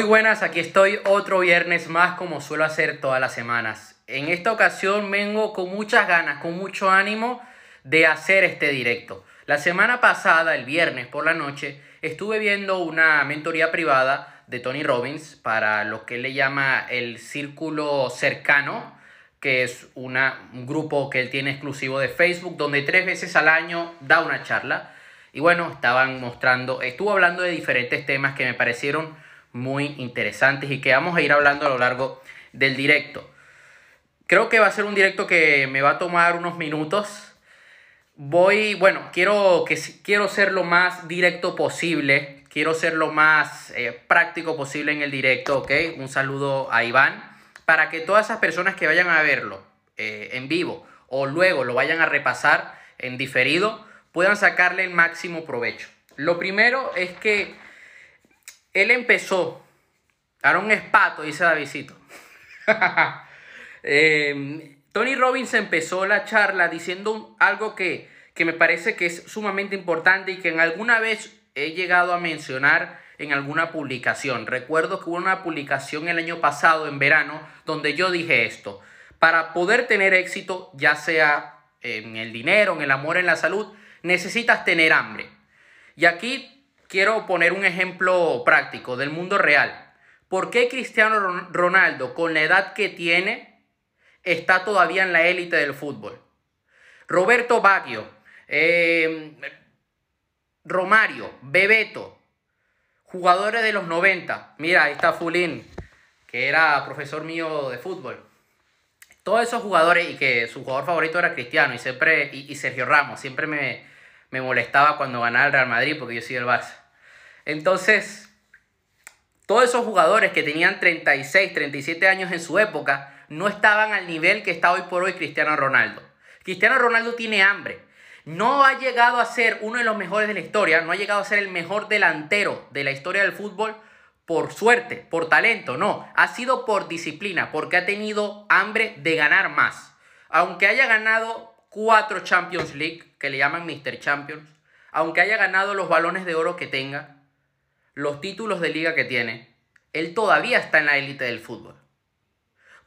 Muy buenas, aquí estoy otro viernes más como suelo hacer todas las semanas. En esta ocasión vengo con muchas ganas, con mucho ánimo de hacer este directo. La semana pasada, el viernes por la noche, estuve viendo una mentoría privada de Tony Robbins para lo que él le llama el círculo cercano, que es una, un grupo que él tiene exclusivo de Facebook, donde tres veces al año da una charla. Y bueno, estaban mostrando, estuvo hablando de diferentes temas que me parecieron muy interesantes y que vamos a ir hablando a lo largo del directo. Creo que va a ser un directo que me va a tomar unos minutos. Voy, bueno, quiero, que, quiero ser lo más directo posible. Quiero ser lo más eh, práctico posible en el directo, ¿ok? Un saludo a Iván. Para que todas esas personas que vayan a verlo eh, en vivo o luego lo vayan a repasar en diferido, puedan sacarle el máximo provecho. Lo primero es que él empezó, un Espato, dice Davidito. eh, Tony Robbins empezó la charla diciendo algo que, que me parece que es sumamente importante y que en alguna vez he llegado a mencionar en alguna publicación. Recuerdo que hubo una publicación el año pasado, en verano, donde yo dije esto. Para poder tener éxito, ya sea en el dinero, en el amor, en la salud, necesitas tener hambre. Y aquí quiero poner un ejemplo práctico del mundo real. ¿Por qué Cristiano Ronaldo, con la edad que tiene, está todavía en la élite del fútbol? Roberto Baggio, em, Romario, Bebeto, jugadores de los 90. Mira, ahí está Fulín, que era profesor mío de fútbol. Todos esos jugadores y que su jugador favorito era Cristiano y siempre y, Sergio Ramos, siempre me, me molestaba cuando ganaba el Real Madrid porque yo soy del Barça. Entonces, todos esos jugadores que tenían 36, 37 años en su época no estaban al nivel que está hoy por hoy Cristiano Ronaldo. Cristiano Ronaldo tiene hambre. No ha llegado a ser uno de los mejores de la historia, no ha llegado a ser el mejor delantero de la historia del fútbol por suerte, por talento, no. Ha sido por disciplina, porque ha tenido hambre de ganar más. Aunque haya ganado cuatro Champions League, que le llaman Mr. Champions, aunque haya ganado los balones de oro que tenga, los títulos de liga que tiene, él todavía está en la élite del fútbol.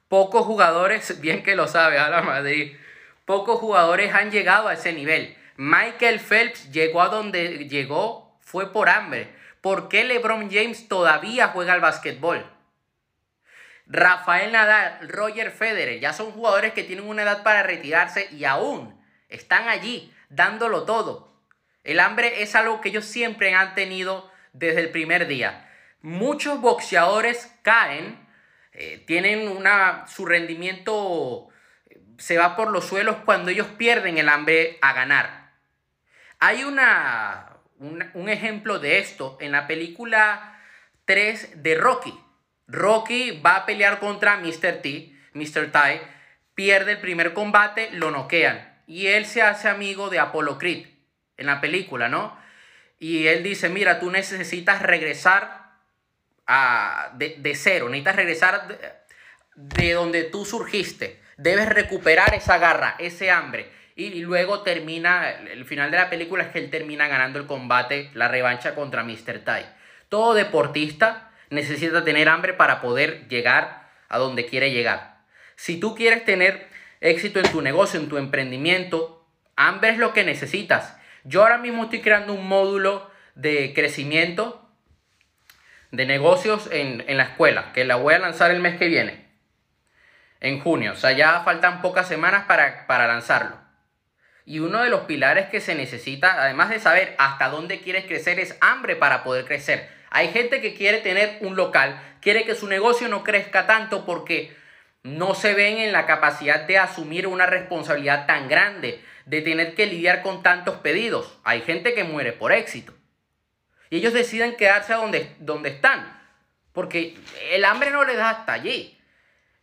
Pocos jugadores, bien que lo sabe a Madrid, pocos jugadores han llegado a ese nivel. Michael Phelps llegó a donde llegó fue por hambre. ¿Por qué LeBron James todavía juega al básquetbol? Rafael Nadal, Roger Federer, ya son jugadores que tienen una edad para retirarse y aún están allí dándolo todo. El hambre es algo que ellos siempre han tenido desde el primer día. Muchos boxeadores caen, eh, tienen una, su rendimiento eh, se va por los suelos cuando ellos pierden el hambre a ganar. Hay una, un ejemplo de esto en la película 3 de Rocky. Rocky va a pelear contra Mr. T, Mr. Tai, pierde el primer combate, lo noquean y él se hace amigo de Apollo Creed en la película, ¿no? Y él dice, mira, tú necesitas regresar a, de, cero, necesitas regresar de, donde tú surgiste. Debes recuperar esa garra, ese hambre. Y, luego termina, el final de la película es que él termina ganando el combate, la revancha contra Mr. Tai. Todo deportista necesita tener hambre para poder llegar a donde quiere llegar. Si tú quieres tener éxito en tu negocio, en tu emprendimiento, hambre es lo que necesitas. Yo ahora mismo estoy creando un módulo de crecimiento de negocios en, la escuela, que la voy a lanzar el mes que viene, en junio. O sea, ya faltan pocas semanas para, para lanzarlo. Y uno de los pilares que se necesita, además de saber hasta dónde quieres crecer, es hambre para poder crecer. Hay gente que quiere tener un local, quiere que su negocio no crezca tanto porque no se ven en la capacidad de asumir una responsabilidad tan grande de tener que lidiar con tantos pedidos. Hay gente que muere por éxito. Y ellos deciden quedarse a donde, donde están. Porque el hambre no les da hasta allí.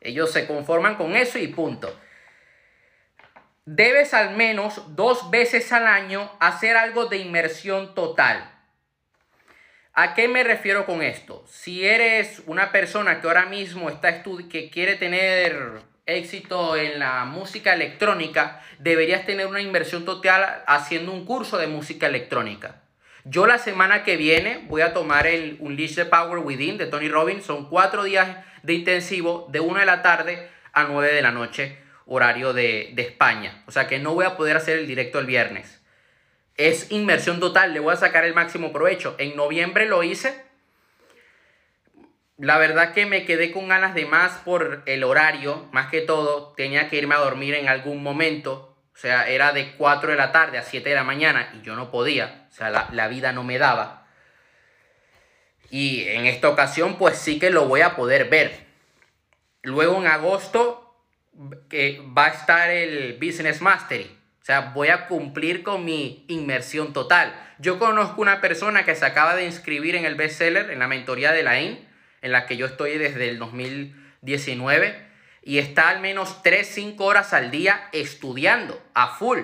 Ellos se conforman con eso y punto. Debes al menos dos veces al año hacer algo de inmersión total. ¿A qué me refiero con esto? Si eres una persona que ahora mismo está que quiere tener éxito en la música electrónica, deberías tener una inversión total haciendo un curso de música electrónica. Yo la semana que viene voy a tomar el Unleash the Power Within de Tony Robbins. Son cuatro días de intensivo de 1 de la tarde a 9 de la noche, horario de, de España. O sea que no voy a poder hacer el directo el viernes. Es inmersión total, le voy a sacar el máximo provecho. En noviembre lo hice. La verdad que me quedé con ganas de más por el horario, más que todo. Tenía que irme a dormir en algún momento o sea, era de 4 de la tarde a 7 de la mañana y yo no podía. O sea, la, vida no me daba. Y en esta ocasión, pues sí que lo voy a poder ver. Luego en agosto que va a estar el Business Mastery. O sea, voy a cumplir con mi inmersión total. Yo conozco una persona que se acaba de inscribir en el bestseller, en la mentoría de la IN, en la que yo estoy desde el 2019 y está al menos 3-5 horas al día estudiando a full.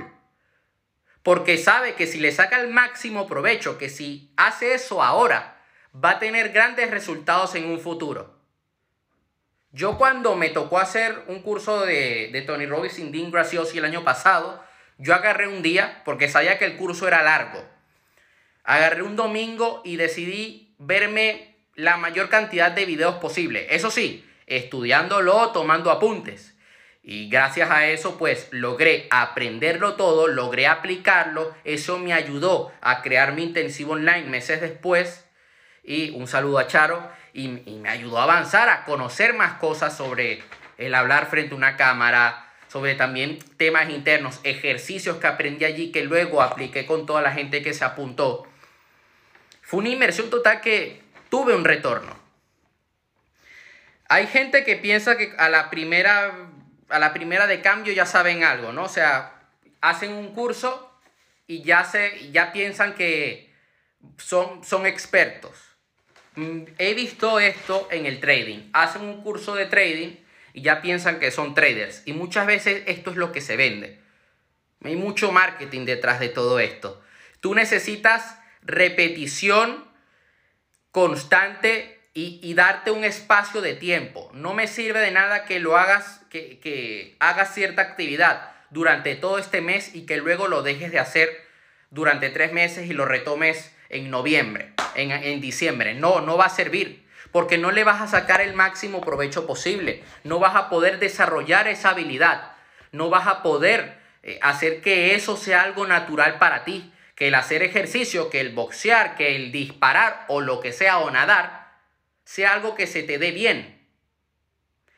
Porque sabe que si le saca el máximo provecho, que si hace eso ahora, va a tener grandes resultados en un futuro. Yo cuando me tocó hacer un curso de, de Tony Robbins y Dean Graciosi el año pasado, yo agarré un día, porque sabía que el curso era largo. Agarré un domingo y decidí verme la mayor cantidad de videos posible. Eso sí, estudiándolo, tomando apuntes. Y gracias a eso, pues logré aprenderlo todo, logré aplicarlo. Eso me ayudó a crear mi intensivo online meses después. Y un saludo a Charo. Y, me ayudó a avanzar, a conocer más cosas sobre el hablar frente a una cámara, sobre también temas internos, ejercicios que aprendí allí que luego apliqué con toda la gente que se apuntó. Fue una inmersión total que tuve un retorno. Hay gente que piensa que a la primera, a la primera de cambio ya saben algo, ¿no? O sea, hacen un curso y ya, se, ya piensan que son, son expertos. Mm, he visto esto en el trading. Hacen un curso de trading y ya piensan que son traders. Y muchas veces esto es lo que se vende. Hay mucho marketing detrás de todo esto. Tú necesitas repetición constante y, darte un espacio de tiempo. No me sirve de nada que lo hagas, que, hagas cierta actividad durante todo este mes y que luego lo dejes de hacer durante tres meses y lo retomes en noviembre, en, en diciembre. No, no va a servir porque no le vas a sacar el máximo provecho posible. No vas a poder desarrollar esa habilidad. No vas a poder eh, hacer que eso sea algo natural para ti. Que el hacer ejercicio, que el boxear, que el disparar o lo que sea o nadar sea algo que se te dé bien.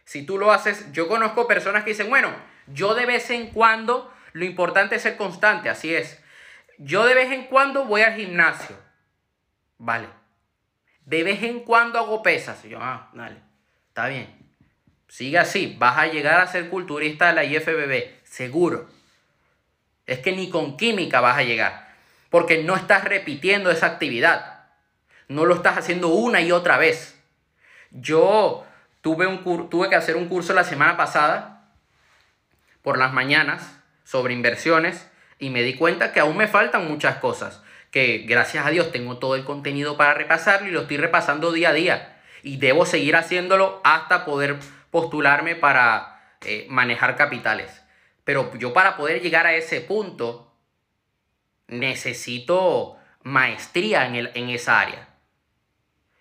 Si tú lo haces, yo conozco personas que dicen, bueno, yo de vez en cuando, lo importante es ser constante, así es. Yo de vez en cuando voy al gimnasio. Vale. De vez en cuando hago pesas. yo, ah, dale, está bien. Sigue así, vas a llegar a ser culturista de la IFBB, seguro. Es que ni con química vas a llegar, porque no estás repitiendo esa actividad. No lo estás haciendo una y otra vez. Yo tuve, un tuve que hacer un curso la semana pasada por las mañanas sobre inversiones y me di cuenta que aún me faltan muchas cosas, que gracias a Dios tengo todo el contenido para repasarlo y lo estoy repasando día a día y debo seguir haciéndolo hasta poder postularme para eh, manejar capitales. Pero yo para poder llegar a ese punto necesito maestría en, el, en esa área.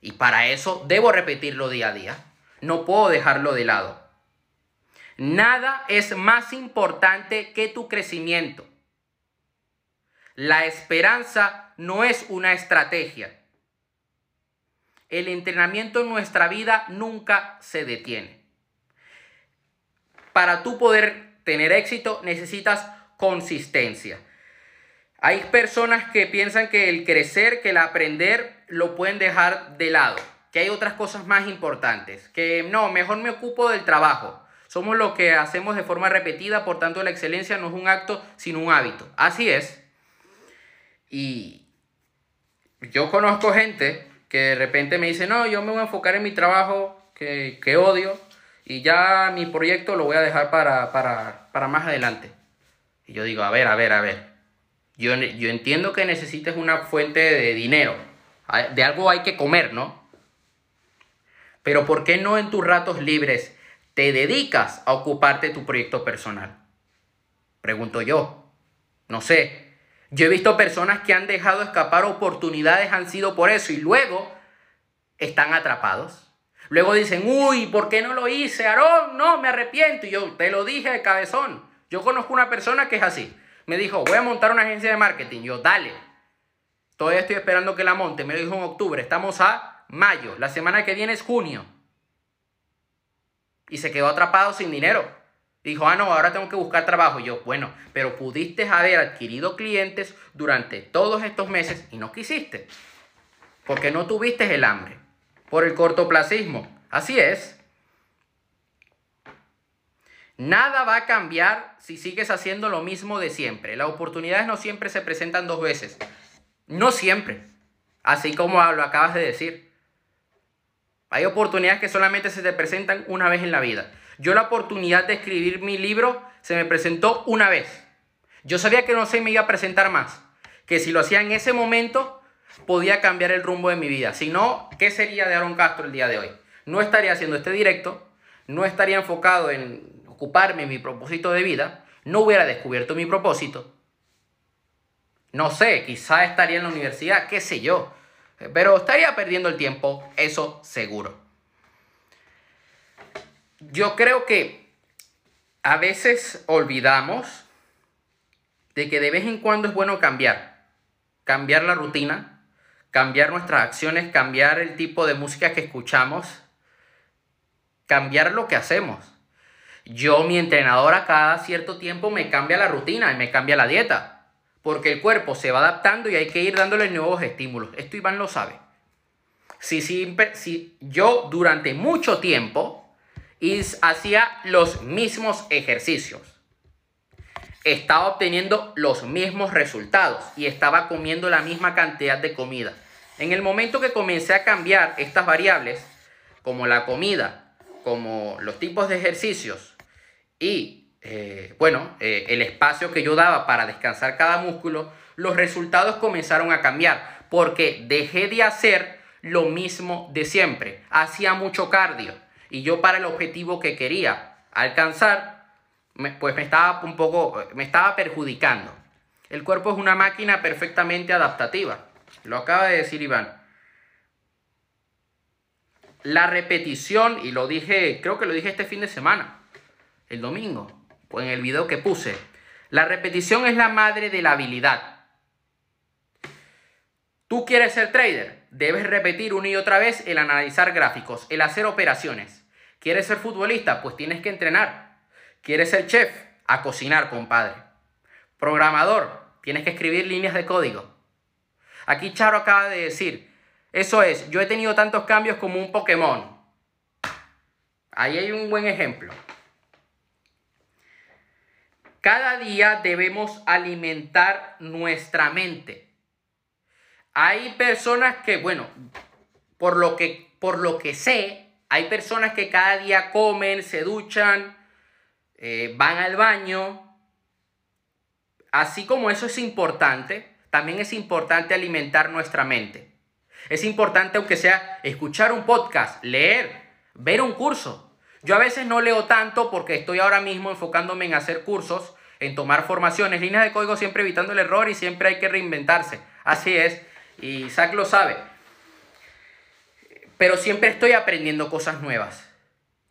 Y para eso debo repetirlo día a día. No puedo dejarlo de lado. Nada es más importante que tu crecimiento. La esperanza no es una estrategia. El entrenamiento en nuestra vida nunca se detiene. Para tú poder tener éxito necesitas consistencia. Hay personas que piensan que el crecer, que el aprender lo pueden dejar de lado, que hay otras cosas más importantes, que no, mejor me ocupo del trabajo. Somos lo que hacemos de forma repetida, por tanto la excelencia no es un acto, sino un hábito. Así es. Y yo conozco gente que de repente me dice, no, yo me voy a enfocar en mi trabajo que, que odio y ya mi proyecto lo voy a dejar para, para, para más adelante. Y yo digo, a ver, a ver, a ver. Yo, yo entiendo que necesites una fuente de dinero, de algo hay que comer, ¿no? Pero ¿por qué no en tus ratos libres te dedicas a ocuparte de tu proyecto personal? Pregunto yo. No sé. Yo he visto personas que han dejado escapar oportunidades, han sido por eso y luego están atrapados. Luego dicen, uy, ¿por qué no lo hice, Aarón? No, me arrepiento. Y yo te lo dije de cabezón. Yo conozco una persona que es así. Me dijo, voy a montar una agencia de marketing. Yo, dale. Todavía estoy esperando que la monte. Me lo dijo en octubre. Estamos a mayo. La semana que viene es junio. Y se quedó atrapado sin dinero. Dijo, ah, no, ahora tengo que buscar trabajo. Yo, bueno, pero pudiste haber adquirido clientes durante todos estos meses y no quisiste. Porque no tuviste el hambre. Por el cortoplacismo. Así es. Nada va a cambiar si sigues haciendo lo mismo de siempre. Las oportunidades no siempre se presentan dos veces. No siempre. Así como lo acabas de decir. Hay oportunidades que solamente se te presentan una vez en la vida. Yo la oportunidad de escribir mi libro se me presentó una vez. Yo sabía que no se me iba a presentar más. Que si lo hacía en ese momento, podía cambiar el rumbo de mi vida. Si no, ¿qué sería de Aaron Castro el día de hoy? No estaría haciendo este directo, no estaría enfocado en ocuparme en mi propósito de vida, no hubiera descubierto mi propósito. No sé, quizá estaría en la universidad, qué sé yo. Pero estaría perdiendo el tiempo, eso seguro. Yo creo que a veces olvidamos de que de vez en cuando es bueno cambiar. Cambiar la rutina, cambiar nuestras acciones, cambiar el tipo de música que escuchamos, cambiar lo que hacemos. Yo, mi entrenadora, cada cierto tiempo me cambia la rutina y me cambia la dieta porque el cuerpo se va adaptando y hay que ir dándole nuevos estímulos. Esto Iván lo sabe. Si, si yo durante mucho tiempo hacía los mismos ejercicios, estaba obteniendo los mismos resultados y estaba comiendo la misma cantidad de comida. En el momento que comencé a cambiar estas variables, como la comida, como los tipos de ejercicios y eh, bueno, eh, el espacio que yo daba para descansar cada músculo, los resultados comenzaron a cambiar porque dejé de hacer lo mismo de siempre. Hacía mucho cardio y yo para el objetivo que quería alcanzar, pues me estaba un poco, me estaba perjudicando. El cuerpo es una máquina perfectamente adaptativa. Lo acaba de decir Iván. La repetición, y lo dije, creo que lo dije este fin de semana, el domingo en el video que puse. La repetición es la madre de la habilidad. Tú quieres ser trader, debes repetir una y otra vez el analizar gráficos, el hacer operaciones. ¿Quieres ser futbolista? Pues tienes que entrenar. ¿Quieres ser chef? A cocinar, compadre. Programador, tienes que escribir líneas de código. Aquí Charo acaba de decir, eso es, yo he tenido tantos cambios como un Pokémon. Ahí hay un buen ejemplo. Cada día debemos alimentar nuestra mente. Hay personas que, bueno, por lo que, por lo que sé, hay personas que cada día comen, se duchan, eh, van al baño. Así como eso es importante, también es importante alimentar nuestra mente. Es importante, aunque sea, escuchar un podcast, leer, ver un curso. Yo a veces no leo tanto porque estoy ahora mismo enfocándome en hacer cursos, en tomar formaciones, líneas de código siempre evitando el error y siempre hay que reinventarse. Así es, y Isaac lo sabe. Pero siempre estoy aprendiendo cosas nuevas.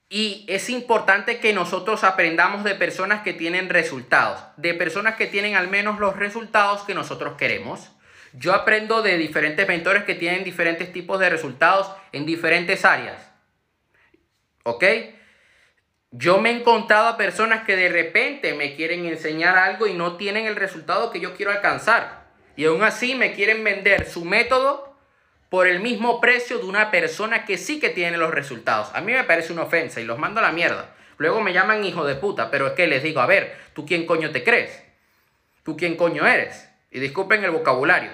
Y es importante que nosotros aprendamos de personas que tienen resultados, de personas que tienen al menos los resultados que nosotros queremos. Yo aprendo de diferentes mentores que tienen diferentes tipos de resultados en diferentes áreas. ¿Ok? Yo me he encontrado a personas que de repente me quieren enseñar algo y no tienen el resultado que yo quiero alcanzar. Y aún así me quieren vender su método por el mismo precio de una persona que sí que tiene los resultados. A mí me parece una ofensa y los mando a la mierda. Luego me llaman hijo de puta, pero es que les digo, a ver, ¿tú quién coño te crees? ¿Tú quién coño eres? Y disculpen el vocabulario.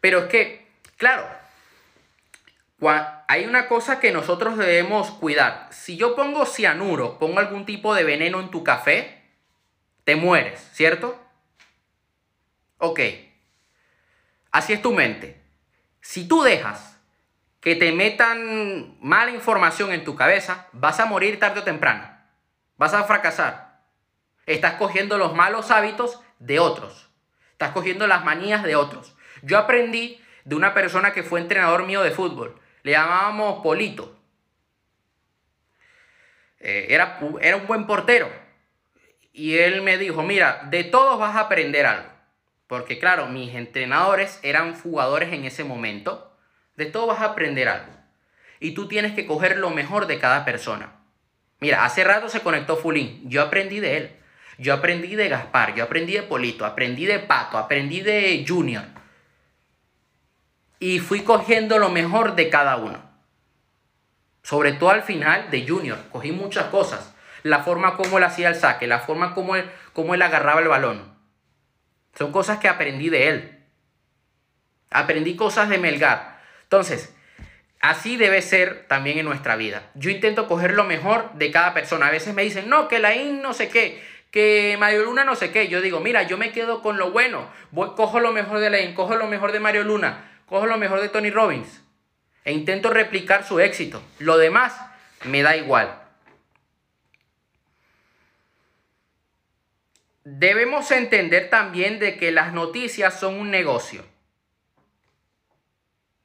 Pero es que, claro, hay una cosa que nosotros debemos cuidar. Si yo pongo cianuro, pongo algún tipo de veneno en tu café, te mueres, ¿cierto? Ok. Así es tu mente. Si tú dejas que te metan mala información en tu cabeza, vas a morir tarde o temprano. Vas a fracasar. Estás cogiendo los malos hábitos de otros. Estás cogiendo las manías de otros. Yo aprendí de una persona que fue entrenador mío de fútbol. Le llamábamos Polito. Eh, era, era un buen portero. Y él me dijo, mira, de todos vas a aprender algo. Porque claro, mis entrenadores eran jugadores en ese momento. De todo vas a aprender algo. Y tú tienes que coger lo mejor de cada persona. Mira, hace rato se conectó Fulín. Yo aprendí de él. Yo aprendí de Gaspar, yo aprendí de Polito, aprendí de Pato, aprendí de Junior. Y fui cogiendo lo mejor de cada uno. Sobre todo al final de Junior. Cogí muchas cosas. La forma como él hacía el saque, la forma como él, como él agarraba el balón. Son cosas que aprendí de él. Aprendí cosas de Melgar. Entonces, así debe ser también en nuestra vida. Yo intento coger lo mejor de cada persona. A veces me dicen, no, que la IN no sé qué, que Mario Luna no sé qué. Yo digo, mira, yo me quedo con lo bueno. Voy, cojo lo mejor de la IN, cojo lo mejor de Mario Luna, cojo lo mejor de Tony Robbins. E intento replicar su éxito. Lo demás me da igual. Debemos entender también de que las noticias son un negocio.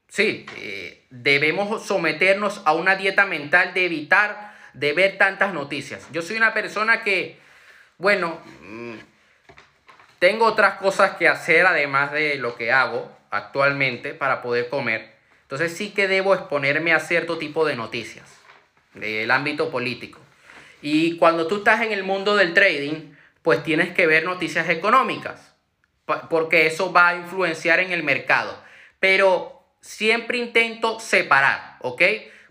Sí, eh, debemos someternos a una dieta mental de evitar de ver tantas noticias. Yo soy una persona que, bueno, mm, tengo otras cosas que hacer además de lo que hago actualmente para poder comer. Entonces sí que debo exponerme a cierto tipo de noticias del ámbito político. Y cuando tú estás en el mundo del trading, pues tienes que ver noticias económicas, porque eso va a influenciar en el mercado. Pero siempre intento separar, ¿ok?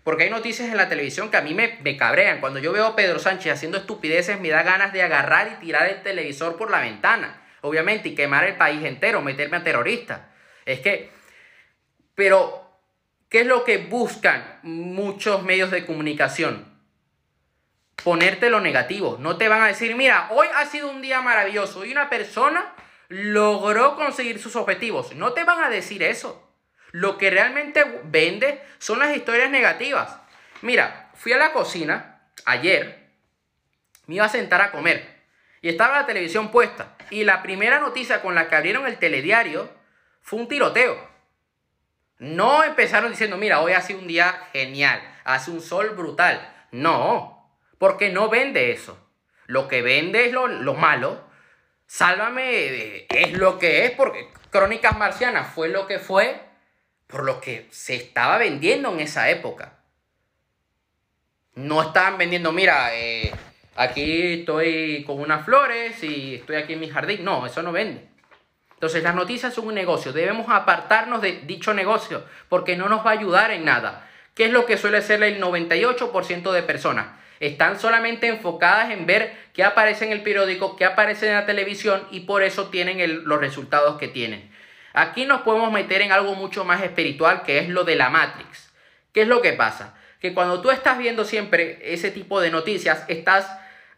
Porque hay noticias en la televisión que a mí me, me, cabrean. Cuando yo veo a Pedro Sánchez haciendo estupideces, me da ganas de agarrar y tirar el televisor por la ventana. Obviamente, y quemar el país entero, meterme a terrorista. Es que, pero, ¿qué es lo que buscan muchos medios de comunicación? ponerte lo negativo. No te van a decir, mira, hoy ha sido un día maravilloso y una persona logró conseguir sus objetivos. No te van a decir eso. Lo que realmente vende son las historias negativas. Mira, fui a la cocina ayer, me iba a sentar a comer y estaba la televisión puesta. Y la primera noticia con la que abrieron el telediario fue un tiroteo. No empezaron diciendo, mira, hoy ha sido un día genial, hace un sol brutal. No, porque no vende eso. Lo que vende es lo, malo. Sálvame es lo que es, porque Crónicas Marcianas fue lo que fue por lo que se estaba vendiendo en esa época. No estaban vendiendo, mira, eh, aquí estoy con unas flores y estoy aquí en mi jardín. No, eso no vende. Entonces las noticias son un negocio. Debemos apartarnos de dicho negocio porque no nos va a ayudar en nada. ¿Qué es lo que suele ser el 98% de personas? Están solamente enfocadas en ver qué aparece en el periódico, qué aparece en la televisión y por eso tienen los resultados que tienen. Aquí nos podemos meter en algo mucho más espiritual que es lo de la Matrix. ¿Qué es lo que pasa? Que cuando tú estás viendo siempre ese tipo de noticias, estás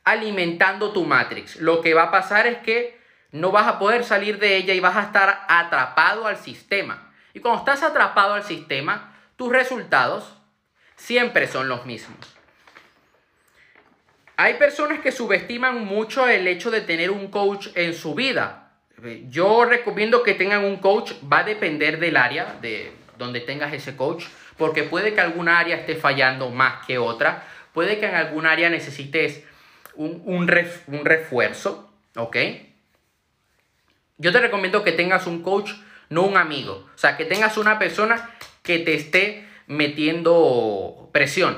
alimentando tu Matrix. Lo que va a pasar es que no vas a poder salir de ella y vas a estar atrapado al sistema. Y cuando estás atrapado al sistema, tus resultados siempre son los mismos. Hay personas que subestiman mucho el hecho de tener un coach en su vida. Yo recomiendo que tengan un coach, va a depender del área de donde tengas ese coach, porque puede que alguna área esté fallando más que otra, puede que en algún área necesites un, un, un refuerzo, ¿ok? Yo te recomiendo que tengas un coach, no un amigo, o sea, que tengas una persona que te esté metiendo presión,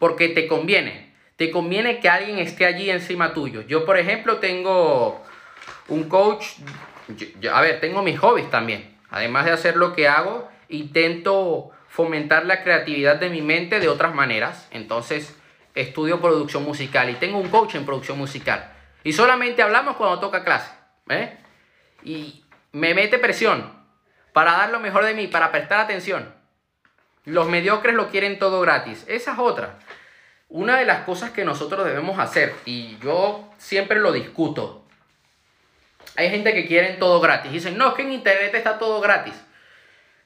porque te conviene te conviene que alguien esté allí encima tuyo. Yo, por ejemplo, tengo un coach, a ver, tengo mis hobbies también. Además de hacer lo que hago, intento fomentar la creatividad de mi mente de otras maneras. Entonces, estudio producción musical y tengo un coach en producción musical. Y solamente hablamos cuando toca clase. ¿eh? Y me mete presión para dar lo mejor de mí, para prestar atención. Los mediocres lo quieren todo gratis. Esa es otra. Una de las cosas que nosotros debemos hacer, y yo siempre lo discuto, hay gente que quiere todo gratis. Dicen, no, es que en Internet está todo gratis.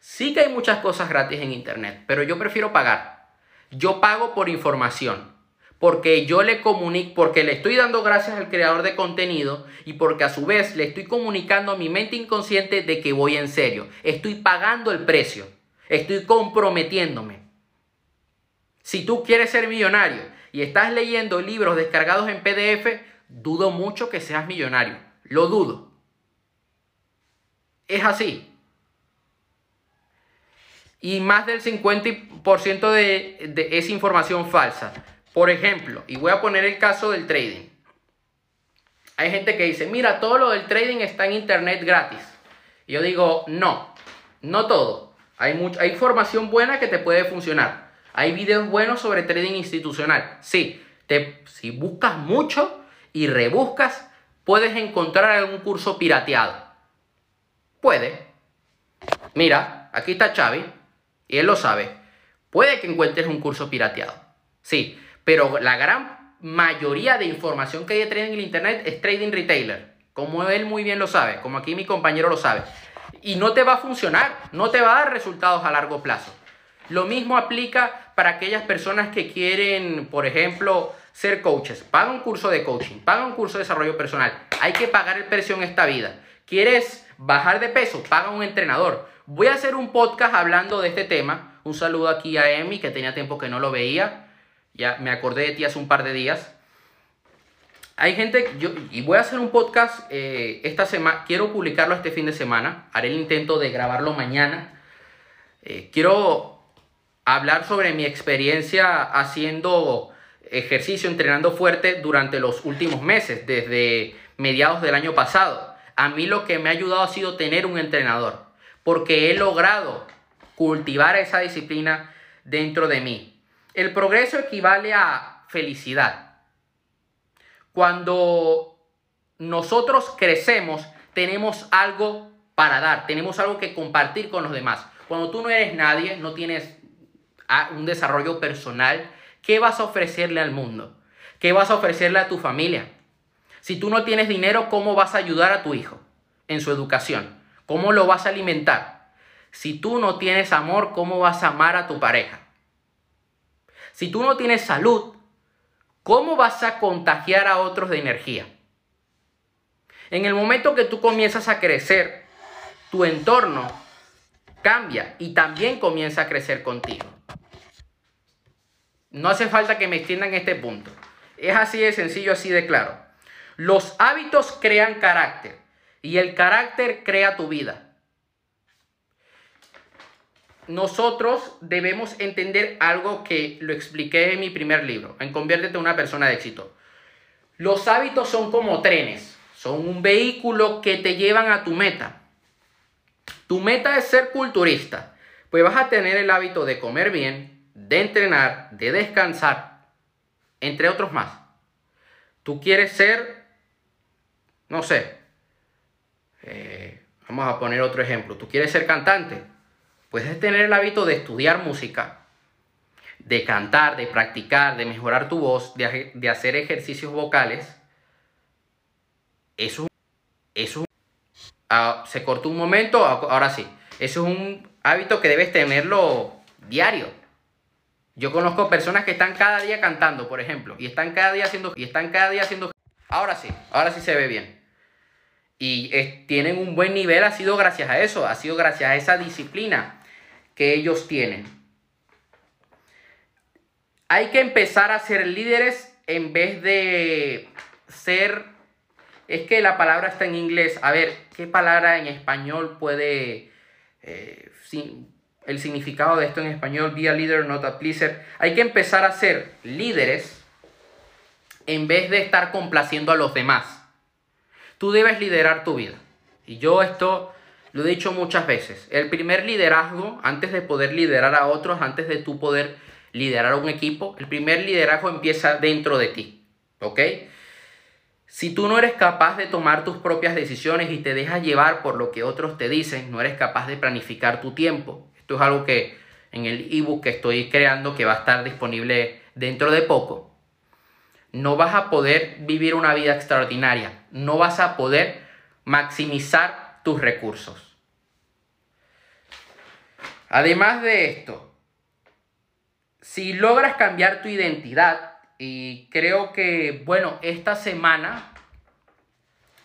Sí que hay muchas cosas gratis en Internet, pero yo prefiero pagar. Yo pago por información. Porque yo le comunico, porque le estoy dando gracias al creador de contenido y porque a su vez le estoy comunicando a mi mente inconsciente de que voy en serio. Estoy pagando el precio, estoy comprometiéndome. Si tú quieres ser millonario y estás leyendo libros descargados en PDF, dudo mucho que seas millonario. Lo dudo. Es así. Y más del 50% de, de esa información falsa. Por ejemplo, y voy a poner el caso del trading. Hay gente que dice, mira, todo lo del trading está en internet gratis. Y yo digo, no, no todo. Hay, información buena que te puede funcionar. Hay videos buenos sobre trading institucional. Sí, te, si buscas mucho y rebuscas, puedes encontrar algún curso pirateado. Puede. Mira, aquí está Xavi, y él lo sabe. Puede que encuentres un curso pirateado. Sí, pero la gran mayoría de información que hay de trading en el internet es trading retailer. Como él muy bien lo sabe, como aquí mi compañero lo sabe. Y no te va a funcionar, no te va a dar resultados a largo plazo. Lo mismo aplica para aquellas personas que quieren, por ejemplo, ser coaches. Paga un curso de coaching, paga un curso de desarrollo personal. Hay que pagar el precio en esta vida. ¿Quieres bajar de peso, paga un entrenador. Voy a hacer un podcast hablando de este tema. Un saludo aquí a Emi, que tenía tiempo que no lo veía. Ya me acordé de ti hace un par de días. Hay gente, yo, y voy a hacer un podcast eh, esta semana, quiero publicarlo este fin de semana, haré el intento de grabarlo mañana. Eh, quiero hablar sobre mi experiencia haciendo ejercicio, entrenando fuerte durante los últimos meses, desde mediados del año pasado a mí lo que me ha ayudado ha sido tener un entrenador, porque he logrado cultivar esa disciplina dentro de mí. El progreso equivale a felicidad. Cuando nosotros crecemos, tenemos algo para dar, tenemos algo que compartir con los demás. Cuando tú no eres nadie, no tienes ah, un desarrollo personal, ¿qué vas a ofrecerle al mundo? ¿Qué vas a ofrecerle a tu familia? Si tú no tienes dinero, ¿cómo vas a ayudar a tu hijo en su educación? ¿Cómo lo vas a alimentar? Si tú no tienes amor, ¿cómo vas a amar a tu pareja? Si tú no tienes salud, ¿cómo vas a contagiar a otros de energía? En el momento que tú comienzas a crecer, tu entorno cambia y también comienza a crecer contigo. No hace falta que me extiendan este punto. Es así de sencillo, así de claro. Los hábitos crean carácter y el carácter crea tu vida. Nosotros debemos entender algo que lo expliqué en mi primer libro, en Conviértete en una persona de éxito. Los hábitos son como trenes, son un vehículo que te llevan a tu meta. Tu meta es ser culturista, pues vas a tener el hábito de comer bien, de entrenar, de descansar, entre otros más. Tú quieres ser no sé, eh, vamos a poner otro ejemplo, tú quieres ser cantante, puedes tener el hábito de estudiar música, de cantar, de practicar, de mejorar tu voz, de, hacer ejercicios vocales. Eso, ah, se cortó un momento, ahora sí. Eso es un hábito que debes tenerlo diario. Yo conozco personas que están cada día cantando, por ejemplo, y están cada día haciendo y están cada día haciendo Ahora sí, ahora sí se ve bien y tienen un buen nivel ha sido gracias a eso, ha sido gracias a esa disciplina que ellos tienen. Hay que empezar a ser líderes en vez de ser... Es que la palabra está en inglés. A ver, ¿qué palabra en español puede... Eh, el significado de esto en español, be a leader, not a pleaser. Hay que empezar a ser líderes en vez de estar complaciendo a los demás. Tú debes liderar tu vida. Y yo esto lo he dicho muchas veces. El primer liderazgo, antes de poder liderar a otros, antes de tú poder liderar a un equipo, el primer liderazgo empieza dentro de ti. ¿Ok? Si tú no eres capaz de tomar tus propias decisiones y te dejas llevar por lo que otros te dicen, no eres capaz de planificar tu tiempo. Esto es algo que en el ebook que estoy creando, que va a estar disponible dentro de poco, no vas a poder vivir una vida extraordinaria, no vas a poder maximizar tus recursos. Además de esto, si logras cambiar tu identidad y creo que, bueno, esta semana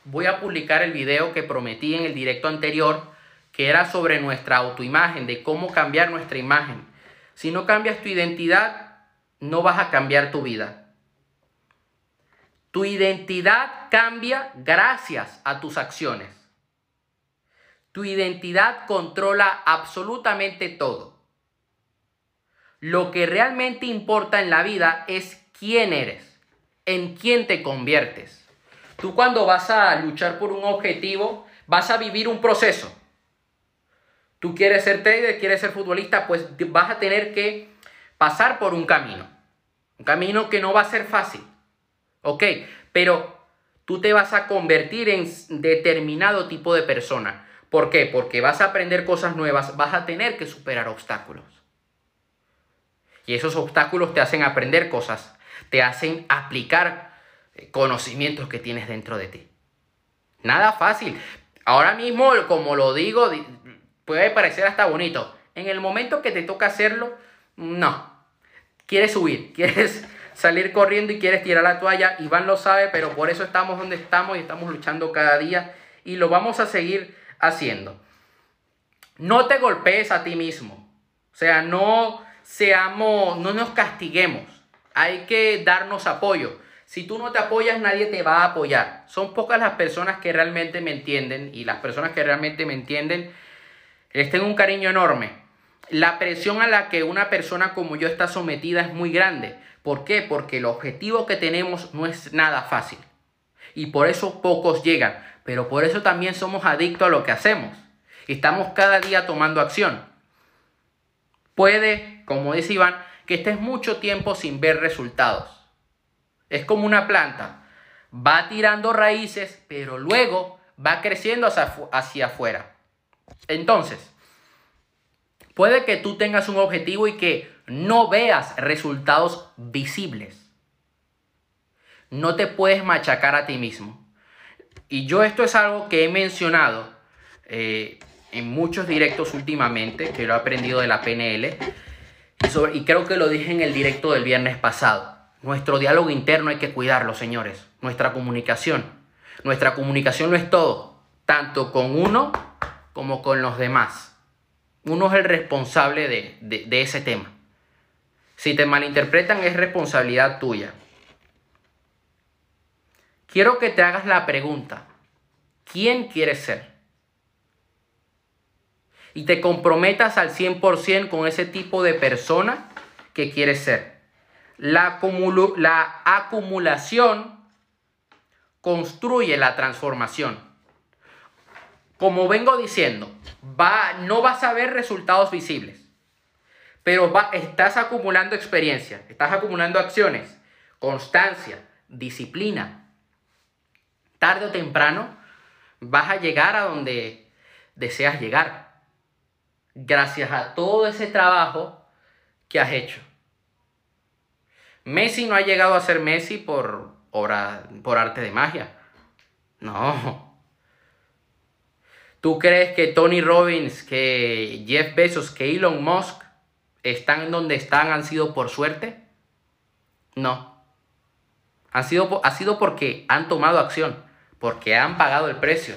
voy a publicar el video que prometí en el directo anterior, que era sobre nuestra autoimagen, de cómo cambiar nuestra imagen. Si no cambias tu identidad, no vas a cambiar tu vida. Tu identidad cambia gracias a tus acciones. Tu identidad controla absolutamente todo. Lo que realmente importa en la vida es quién eres, en quién te conviertes. Tú cuando vas a luchar por un objetivo, vas a vivir un proceso. Tú quieres ser trader, quieres ser futbolista, pues vas a tener que pasar por un camino. Un camino que no va a ser fácil. ¿Ok? Pero tú te vas a convertir en determinado tipo de persona. ¿Por qué? Porque vas a aprender cosas nuevas, vas a tener que superar obstáculos. Y esos obstáculos te hacen aprender cosas, te hacen aplicar eh, conocimientos que tienes dentro de ti. Nada fácil. Ahora mismo, como lo digo, puede parecer hasta bonito. En el momento que te toca hacerlo, no. Quieres subir, quieres salir corriendo y quieres tirar la toalla. Iván lo sabe, pero por eso estamos donde estamos y estamos luchando cada día y lo vamos a seguir haciendo. No te golpees a ti mismo. O sea, no seamos, no nos castiguemos. Hay que darnos apoyo. Si tú no te apoyas, nadie te va a apoyar. Son pocas las personas que realmente me entienden y las personas que realmente me entienden les tengo un cariño enorme. La presión a la que una persona como yo está sometida es muy grande. ¿Por qué? Porque el objetivo que tenemos no es nada fácil. Y por eso pocos llegan. Pero por eso también somos adictos a lo que hacemos. Estamos cada día tomando acción. Puede, como dice Iván, que estés mucho tiempo sin ver resultados. Es como una planta. Va tirando raíces, pero luego va creciendo hacia, hacia afuera. Entonces, puede que tú tengas un objetivo y que no veas resultados visibles. No te puedes machacar a ti mismo. Y yo esto es algo que he mencionado eh, en muchos directos últimamente, que lo he aprendido de la PNL, y, y creo que lo dije en el directo del viernes pasado. Nuestro diálogo interno hay que cuidarlo, señores. Nuestra comunicación. Nuestra comunicación no es todo, tanto con uno como con los demás. Uno es el responsable de, de ese tema. Si te malinterpretan es responsabilidad tuya. Quiero que te hagas la pregunta, ¿quién quieres ser? Y te comprometas al 100% con ese tipo de persona que quieres ser. La, la acumulación construye la transformación. Como vengo diciendo, va, no vas a ver resultados visibles, pero va, estás acumulando experiencia, estás acumulando acciones, constancia, disciplina, tarde o temprano vas a llegar a donde deseas llegar. Gracias a todo ese trabajo que has hecho. Messi no ha llegado a ser Messi por, obra, por arte de magia. No. ¿Tú crees que Tony Robbins, que Jeff Bezos, que Elon Musk están donde están, han sido por suerte? No. Sido, ha sido porque han tomado acción porque han pagado el precio.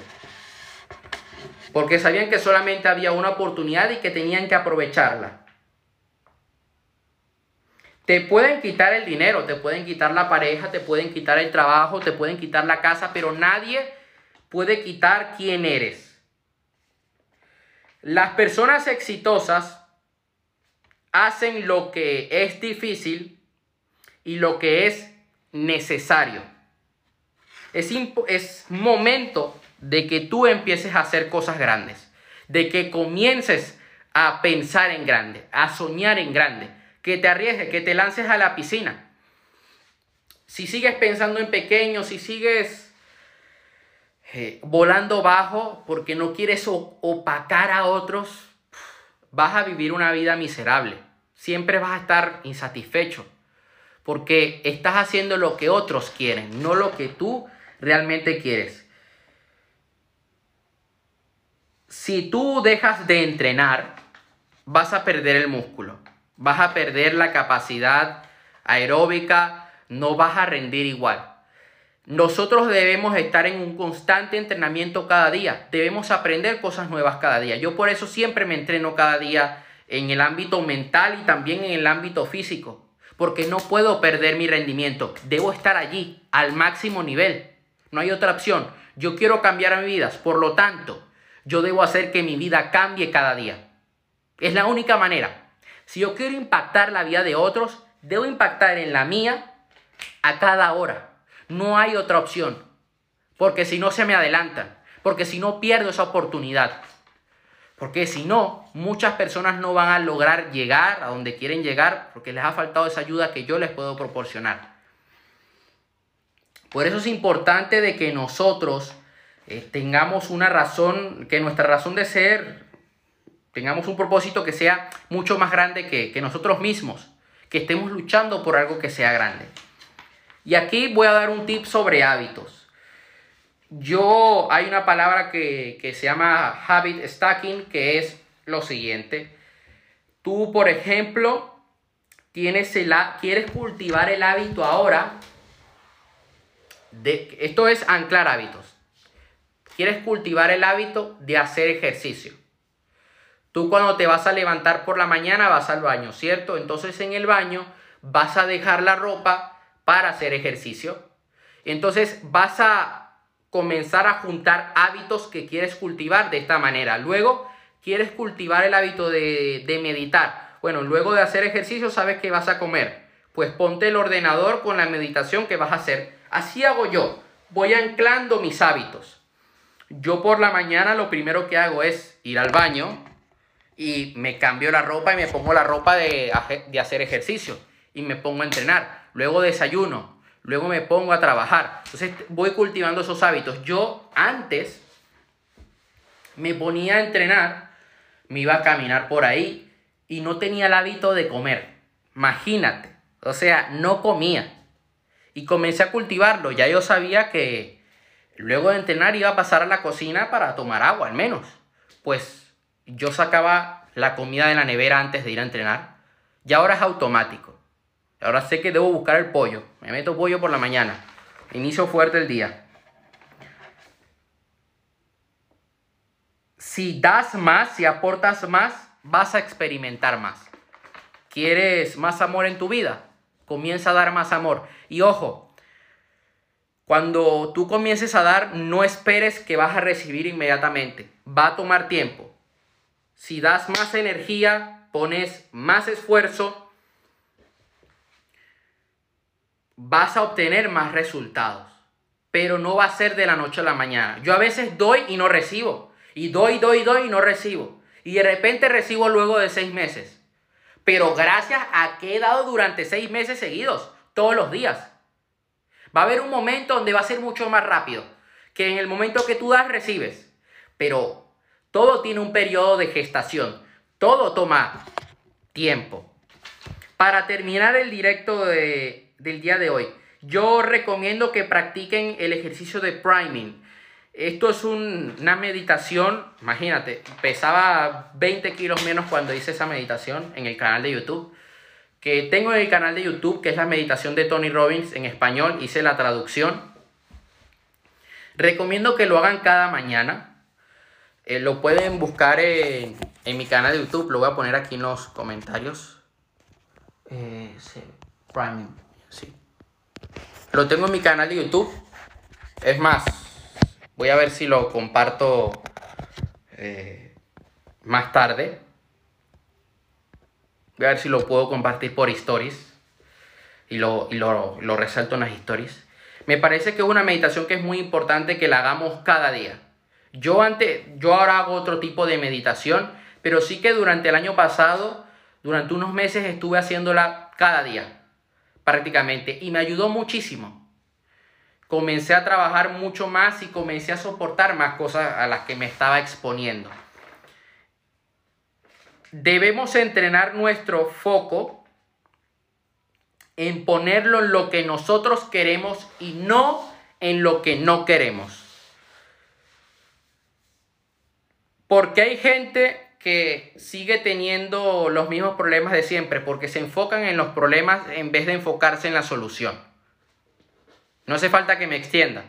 Porque sabían que solamente había una oportunidad y que tenían que aprovecharla. Te pueden quitar el dinero, te pueden quitar la pareja, te pueden quitar el trabajo, te pueden quitar la casa, pero nadie puede quitar quién eres. Las personas exitosas hacen lo que es difícil y lo que es necesario. Es, es momento de que tú empieces a hacer cosas grandes, de que comiences a pensar en grande, a soñar en grande, que te arriesgues, que te lances a la piscina. Si sigues pensando en pequeño, si sigues eh, volando bajo porque no quieres opacar a otros, vas a vivir una vida miserable. Siempre vas a estar insatisfecho porque estás haciendo lo que otros quieren, no lo que tú realmente quieres. Si tú dejas de entrenar, vas a perder el músculo, vas a perder la capacidad aeróbica, no vas a rendir igual. Nosotros debemos estar en un constante entrenamiento cada día. Debemos aprender cosas nuevas cada día. Yo por eso siempre me entreno cada día en el ámbito mental y también en el ámbito físico. Porque no puedo perder mi rendimiento. Debo estar allí, al máximo nivel. No hay otra opción. Yo quiero cambiar mi vida. Por lo tanto, yo debo hacer que mi vida cambie cada día. Es la única manera. Si yo quiero impactar la vida de otros, debo impactar en la mía a cada hora. No hay otra opción. Porque si no se me adelantan. Porque si no pierdo esa oportunidad. Porque si no, muchas personas no van a lograr llegar a donde quieren llegar porque les ha faltado esa ayuda que yo les puedo proporcionar. Por eso es importante de que nosotros eh, tengamos una razón, que nuestra razón de ser, tengamos un propósito que sea mucho más grande que, que nosotros mismos, que estemos luchando por algo que sea grande. Y aquí voy a dar un tip sobre hábitos. Yo, hay una palabra que, se llama habit stacking, que es lo siguiente. Tú, por ejemplo, tienes el, quieres cultivar el hábito ahora. De, esto es anclar hábitos. Quieres cultivar el hábito de hacer ejercicio. Tú cuando te vas a levantar por la mañana vas al baño, ¿cierto? Entonces en el baño vas a dejar la ropa para hacer ejercicio. Entonces vas a comenzar a juntar hábitos que quieres cultivar de esta manera. Luego quieres cultivar el hábito de, meditar. Bueno, luego de hacer ejercicio sabes que vas a comer. Pues ponte el ordenador con la meditación que vas a hacer. Así hago yo. Voy anclando mis hábitos. Yo por la mañana lo primero que hago es ir al baño y me cambio la ropa y me pongo la ropa de, de hacer ejercicio y me pongo a entrenar luego desayuno, luego me pongo a trabajar. Entonces voy cultivando esos hábitos. Yo antes me ponía a entrenar, me iba a caminar por ahí y no tenía el hábito de comer. Imagínate. O sea, no comía. Y comencé a cultivarlo. Ya yo sabía que luego de entrenar iba a pasar a la cocina para tomar agua, al menos. Pues yo sacaba la comida de la nevera antes de ir a entrenar. Y ahora es automático. Ahora sé que debo buscar el pollo. Me meto pollo por la mañana. Inicio fuerte el día. Si das más, si aportas más, vas a experimentar más. ¿Quieres más amor en tu vida? Comienza a dar más amor. Y ojo, cuando tú comiences a dar, no esperes que vas a recibir inmediatamente. Va a tomar tiempo. Si das más energía, pones más esfuerzo, vas a obtener más resultados, pero no va a ser de la noche a la mañana. Yo a veces doy y no recibo, y doy, doy, doy y no recibo, y de repente recibo luego de seis meses. Pero gracias a que he dado durante seis meses seguidos, todos los días. Va a haber un momento donde va a ser mucho más rápido, que en el momento que tú das, recibes. Pero todo tiene un periodo de gestación, todo toma tiempo. Para terminar el directo de, del día de hoy. Yo recomiendo que practiquen el ejercicio de priming. Esto es una meditación, imagínate, pesaba 20 kilos menos cuando hice esa meditación en el canal de YouTube. Que tengo en el canal de YouTube, que es la meditación de Tony Robbins en español, hice la traducción. Recomiendo que lo hagan cada mañana. Eh, lo pueden buscar en, mi canal de YouTube, lo voy a poner aquí en los comentarios. Eh, priming. Lo tengo en mi canal de YouTube. Es más, voy a ver si lo comparto eh, más tarde. Voy a ver si lo puedo compartir por stories. Y lo, lo, resalto en las stories. Me parece que es una meditación que es muy importante que la hagamos cada día. Yo antes, yo ahora hago otro tipo de meditación, pero sí que durante el año pasado, durante unos meses estuve haciéndola cada día prácticamente y me ayudó muchísimo. Comencé a trabajar mucho más y comencé a soportar más cosas a las que me estaba exponiendo. Debemos entrenar nuestro foco en ponerlo en lo que nosotros queremos y no en lo que no queremos. Porque hay gente que sigue teniendo los mismos problemas de siempre porque se enfocan en los problemas en vez de enfocarse en la solución. No hace falta que me extienda.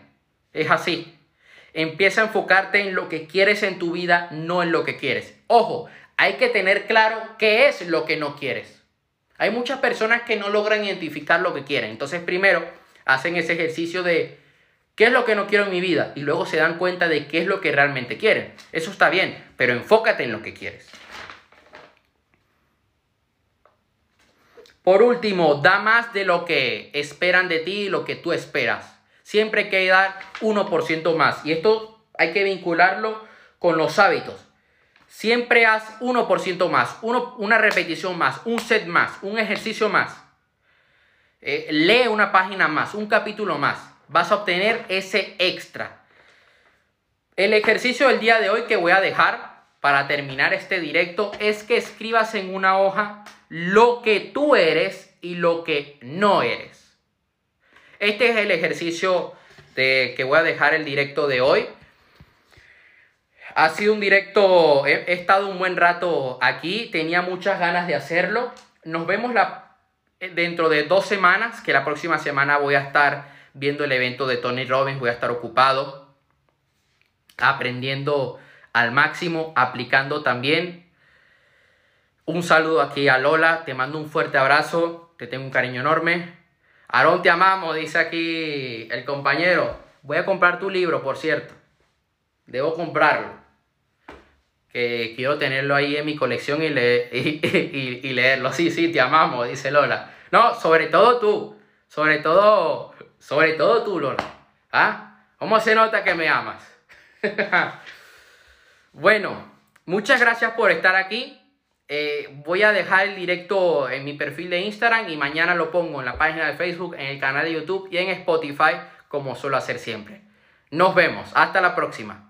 Es así. Empieza a enfocarte en lo que quieres en tu vida, no en lo que quieres. Ojo, hay que tener claro qué es lo que no quieres. Hay muchas personas que no logran identificar lo que quieren. Entonces, primero, hacen ese ejercicio de qué es lo que no quiero en mi vida y luego se dan cuenta de qué es lo que realmente quieren. Eso está bien, pero enfócate en lo que quieres. Por último, da más de lo que esperan de ti y lo que tú esperas. Siempre hay que dar 1% más. Y esto hay que vincularlo con los hábitos. Siempre haz 1% más, una repetición más, un set más, un ejercicio más. Eh, lee una página más, un capítulo más. Vas a obtener ese extra. El ejercicio del día de hoy que voy a dejar para terminar este directo es que escribas en una hoja lo que tú eres y lo que no eres. Este es el ejercicio de, que voy a dejar el directo de hoy. Ha sido un directo, he, estado un buen rato aquí, tenía muchas ganas de hacerlo. Nos vemos la, dentro de dos semanas, que la próxima semana voy a estar viendo el evento de Tony Robbins, voy a estar ocupado aprendiendo al máximo, aplicando también un saludo aquí a Lola, te mando un fuerte abrazo, te tengo un cariño enorme. Aarón, te amamos, dice aquí el compañero. Voy a comprar tu libro, por cierto. Debo comprarlo. Que quiero tenerlo ahí en mi colección y, y, leerlo. Sí, sí, te amamos, dice Lola. No, sobre todo tú. Sobre todo, sobre todo tú, Lola. ¿Ah? ¿Cómo se nota que me amas? bueno, muchas gracias por estar aquí. Eh, voy a dejar el directo en mi perfil de Instagram y mañana lo pongo en la página de Facebook, en el canal de YouTube y en Spotify como suelo hacer siempre. Nos vemos. Hasta la próxima.